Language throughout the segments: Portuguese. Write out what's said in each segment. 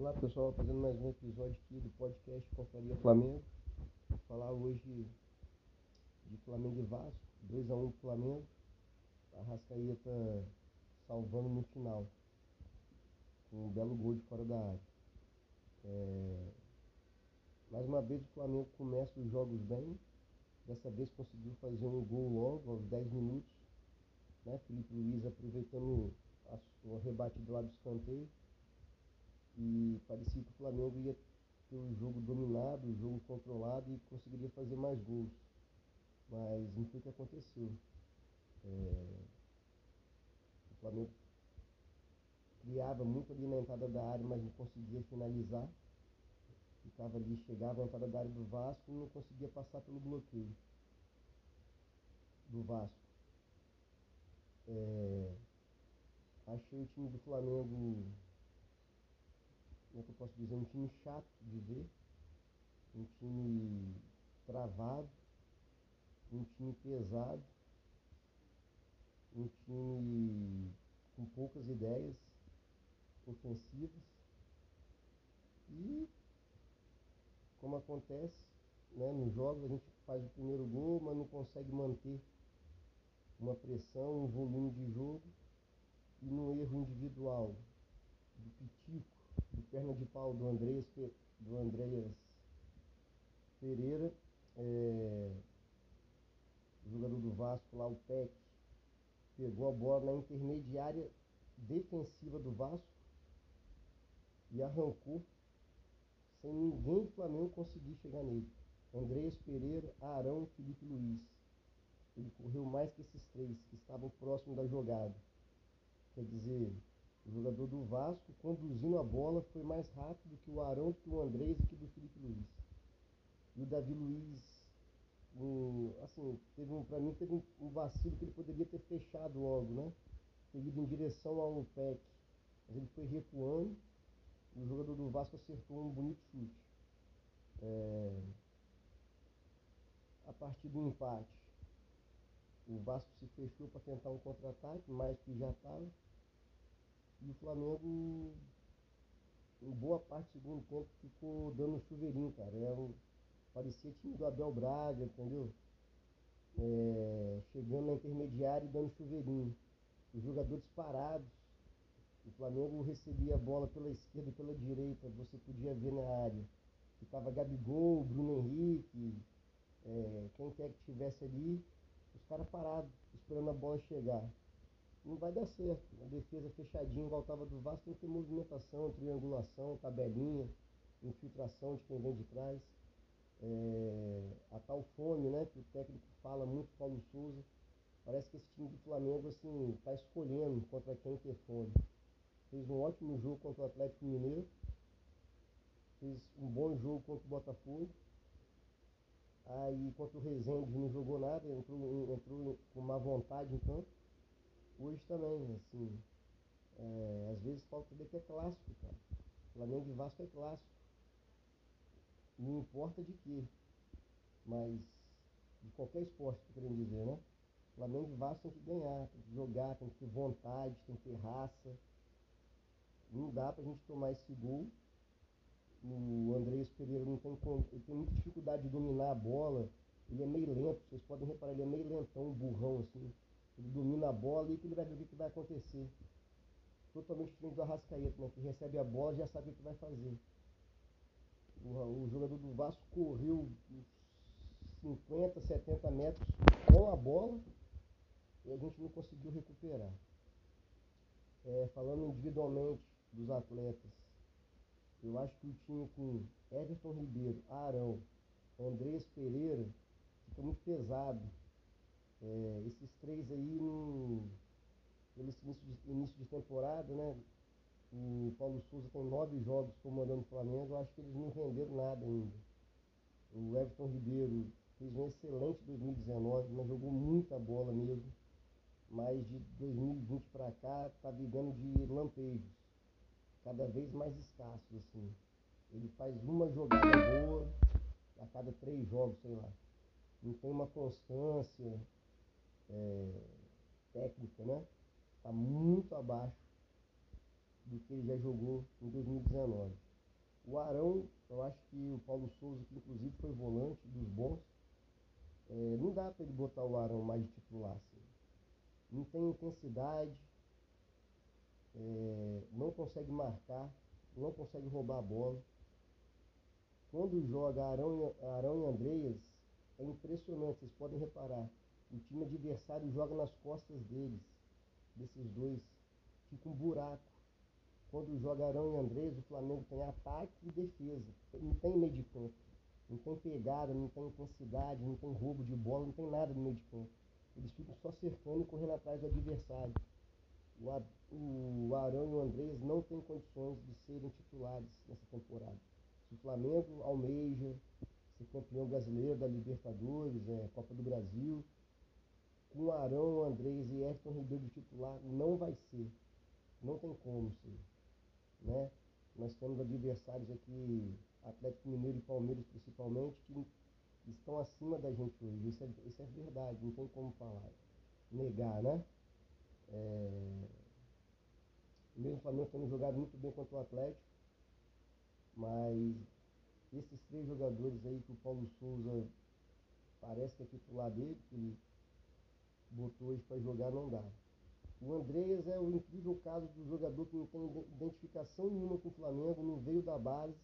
Olá pessoal, fazendo mais um episódio aqui do podcast Confraria Flamengo. Vou falar hoje de Flamengo e Vasco, 2x1 pro Flamengo. A Rascaeta salvando no final. Com um belo gol de fora da área. É... Mais uma vez o Flamengo começa os jogos bem. Dessa vez conseguiu fazer um gol logo aos 10 minutos. Né? Felipe Luiz aproveitando o rebate do lado do escanteio e parecia que o Flamengo ia ter o jogo dominado, o jogo controlado e conseguiria fazer mais gols. Mas não foi o que aconteceu. É... O Flamengo criava muito ali na entrada da área, mas não conseguia finalizar. Ficava ali, chegava na entrada da área do Vasco e não conseguia passar pelo bloqueio do Vasco. É... Achei o time do Flamengo como é que eu posso dizer, um time chato de ver, um time travado, um time pesado, um time com poucas ideias ofensivas. E como acontece né, nos jogos, a gente faz o primeiro gol, mas não consegue manter uma pressão, um volume de jogo e no erro individual do Pitico de perna de pau do Andreas, do Andreas Pereira, é, jogador do Vasco lá, o Peck, pegou a bola na intermediária defensiva do Vasco e arrancou sem ninguém do Flamengo conseguir chegar nele. Andreas Pereira, Arão Felipe Luiz. Ele correu mais que esses três que estavam próximos da jogada. Quer dizer, o jogador do Vasco, conduzindo a bola, foi mais rápido que o Arão, que o Andrés e que do Felipe Luiz. E o Davi Luiz, um, assim, teve um, para mim teve um, um, vacilo que ele poderia ter fechado logo, né? Ter ido em direção ao Lupec. Mas ele foi recuando e o jogador do Vasco acertou um bonito chute. É... A partir do empate, o Vasco se fechou para tentar um contra-ataque, mais que já estava. E o Flamengo, em boa parte do segundo tempo, ficou dando chuveirinho, cara. É um, parecia time do Abel Braga, entendeu? É, chegando na intermediária e dando chuveirinho. Os jogadores parados. O Flamengo recebia a bola pela esquerda e pela direita, você podia ver na área. Ficava Gabigol, Bruno Henrique, é, quem quer que estivesse ali, os caras parados, esperando a bola chegar não vai dar certo. A defesa fechadinha, igual estava do Vasco, tem que ter movimentação, triangulação, tabelinha, infiltração de quem vem de trás. É, a tal fome, né, que o técnico fala muito, Paulo Souza. Parece que esse time do Flamengo, assim, está escolhendo contra quem ter fome. Fez um ótimo jogo contra o Atlético Mineiro. Fez um bom jogo contra o Botafogo. Aí contra o Rezende não jogou nada, entrou, entrou com má vontade em campo hoje também, assim, é, às vezes falta ver que é clássico, cara. Flamengo e Vasco é clássico. Não importa de quê, mas de qualquer esporte, tô querendo dizer, né? Flamengo e Vasco tem que ganhar, tem que jogar, tem que ter vontade, tem que ter raça. Não dá pra gente tomar esse gol. O Andrés Pereira não tem, ele tem muita dificuldade de dominar a bola. Ele é meio lento, vocês podem reparar, ele é meio lentão, burrão assim. Ele domina a bola e que ele vai ver o que vai acontecer. Totalmente diferente do Arrascaeta, né? Que recebe a bola e já sabe o que vai fazer. O, o jogador do Vasco correu 50, 70 metros com a bola e a gente não conseguiu recuperar. É, falando individualmente dos atletas, eu acho que o time com Everton Ribeiro, Arão, Andrés Pereira fica muito pesado é, esses três aí, no, início de, início de temporada, né? O Paulo Souza tem nove jogos comandando o Flamengo, eu acho que eles não renderam nada ainda. O Everton Ribeiro fez um excelente 2019, mas jogou muita bola mesmo. Mas de 2020 para cá está vivendo de lampejos, cada vez mais escassos assim. Ele faz uma jogada boa a cada três jogos, sei lá. Não tem uma constância, é, técnica, né? Está muito abaixo do que ele já jogou em 2019. O Arão, eu acho que o Paulo Souza, que inclusive foi volante dos bons, é, não dá para ele botar o Arão mais de titular. Assim. Não tem intensidade, é, não consegue marcar, não consegue roubar a bola. Quando joga Arão, Arão e Andreas, é impressionante, vocês podem reparar. O time adversário joga nas costas deles, desses dois. Fica um buraco. Quando joga Arão e Andrés, o Flamengo tem ataque e defesa. Não tem meio de campo. Não tem pegada, não tem intensidade, não tem roubo de bola, não tem nada no meio de campo. Eles ficam só cercando e correndo atrás do adversário. O, Arão e o Andrés não têm condições de serem titulares nessa temporada. Se o Flamengo almeja ser campeão brasileiro da Libertadores, é, Copa do Brasil, com Arão, Andrés e Everton Ribeiro de titular, não vai ser. Não tem como ser. Né? Nós temos adversários aqui, Atlético Mineiro e Palmeiras principalmente, que estão acima da gente hoje. Isso é, isso é verdade, não tem como falar. Negar, né? É... Mesmo o Flamengo tendo jogado muito bem contra o Atlético, mas esses três jogadores aí que o Paulo Souza parece que é titular dele, que ele botou hoje para jogar, não dá. O Andreas é o incrível caso do jogador que não tem identificação nenhuma com o Flamengo, não veio da base,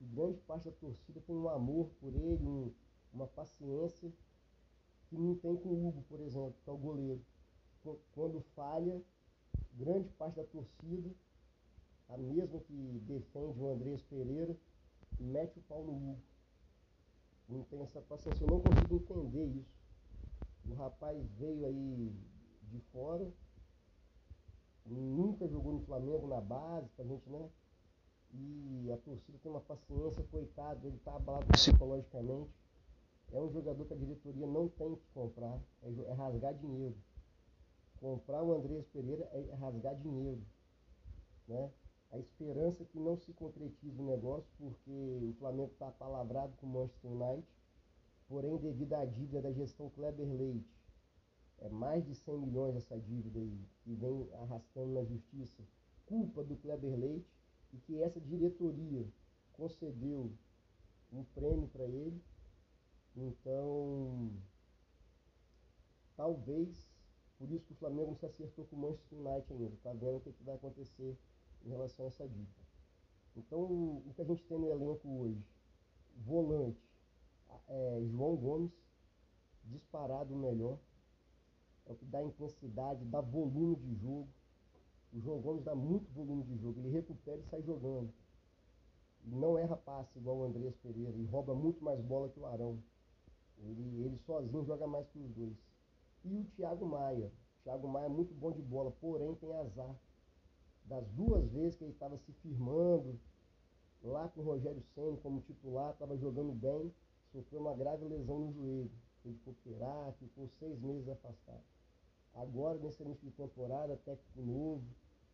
e grande parte da torcida tem um amor por ele, um, uma paciência que não tem com o Hugo, por exemplo, que é o goleiro. Quando falha, grande parte da torcida, a mesma que defende o Andrés Pereira, mete o pau no Hugo. Não tem essa paciência, eu não consigo entender isso. O rapaz veio aí de fora, nunca jogou no Flamengo na base, pra gente, né? E a torcida tem uma paciência, coitado, ele tá abalado psicologicamente. É um jogador que a diretoria não tem que comprar, é, é rasgar dinheiro. Comprar o Andrés Pereira é rasgar dinheiro. Né? A esperança que não se concretize o negócio, porque o Flamengo está palavrado com o Manchester United, porém devido à dívida da gestão Kleber Leite, é mais de 100 milhões essa dívida aí, que vem arrastando na justiça, culpa do Kleber Leite, e que essa diretoria concedeu um prêmio para ele. Então, talvez, por isso que o Flamengo não se acertou com o Manchester United ainda, está vendo o que, que vai acontecer em relação a essa dívida. Então, o que a gente tem no elenco hoje? Volante, é, João Gomes, disparado o melhor, é o que dá intensidade, dá volume de jogo. O João Gomes dá muito volume de jogo, ele recupera e sai jogando. Não erra passe igual o Andrés Pereira e rouba muito mais bola que o Arão. Ele, ele sozinho joga mais que os dois. E o Thiago Maia. O Thiago Maia é muito bom de bola, porém tem azar. Das duas vezes que ele estava se firmando, lá com o Rogério Senna como titular, estava jogando bem, sofreu uma grave lesão no joelho. Teve que operar, ficou seis meses afastado. Agora, nesse início de temporada, técnico novo,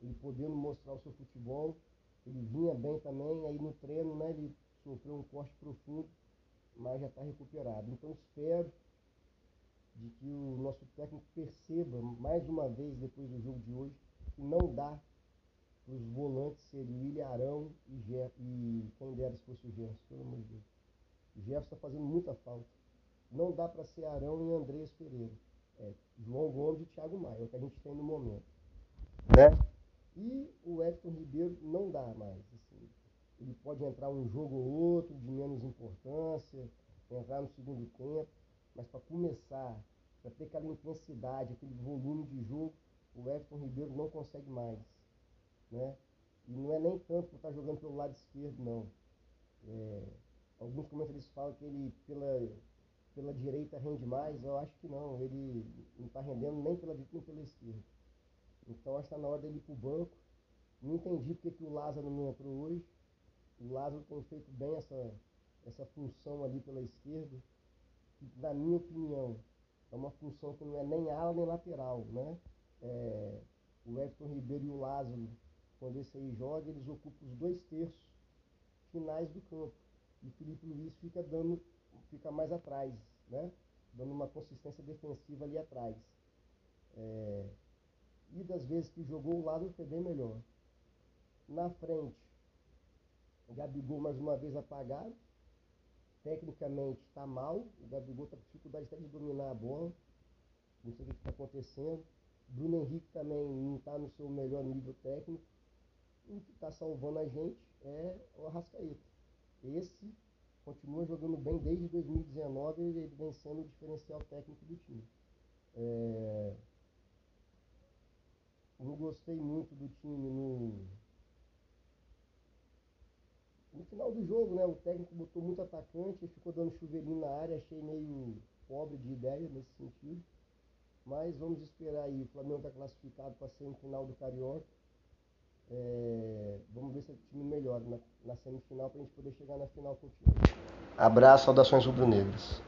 ele podendo mostrar o seu futebol, ele vinha bem também, aí no treino, né, ele sofreu um corte profundo, mas já está recuperado. Então espero de que o nosso técnico perceba mais uma vez depois do jogo de hoje que não dá para os volantes serem William Arão e, Jeff, e quem dera se fosse o Gerson, pelo amor de Deus. Jefferson está fazendo muita falta. Não dá para ser Arão e Andrés Pereira. É, João Gomes e Thiago Maia, é o que a gente tem no momento. Né? E o Everton Ribeiro não dá mais. Assim. Ele pode entrar um jogo ou outro de menos importância, entrar no segundo tempo, mas para começar, para ter aquela intensidade, aquele volume de jogo, o Everton Ribeiro não consegue mais. Né? E não é nem tanto por estar tá jogando pelo lado esquerdo, não. É, alguns comentaristas falam que ele, pela, pela direita, rende mais. Eu acho que não. Ele não está rendendo nem pela direita nem pela esquerda. Então, acho que está na hora dele ir para o banco. Não entendi porque que o Lázaro não entrou hoje. O Lázaro tem feito bem essa, essa função ali pela esquerda. Que, na minha opinião, é uma função que não é nem ala nem lateral. Né? É, o Everton Ribeiro e o Lázaro, quando esse aí joga, eles ocupam os dois terços finais do campo. E o Felipe Luiz fica dando, fica mais atrás, né? Dando uma consistência defensiva ali atrás. É, e das vezes que jogou o lado foi bem melhor. Na frente, Gabigol mais uma vez apagado. Tecnicamente está mal. O Gabigol está com dificuldade até de dominar a bola. Não sei o que está acontecendo. Bruno Henrique também não está no seu melhor nível técnico. O que está salvando a gente é o Arrascaeta. Esse continua jogando bem desde 2019 e ele vem sendo o diferencial técnico do time. É... Não gostei muito do time no, no final do jogo, né? O técnico botou muito atacante, ficou dando chuveirinho na área, achei meio pobre de ideia nesse sentido. Mas vamos esperar aí. O Flamengo está classificado para a semifinal do Carioca. É, vamos ver se o time melhora na, na semifinal para a gente poder chegar na final com o time. Abraço, saudações rubro-negras.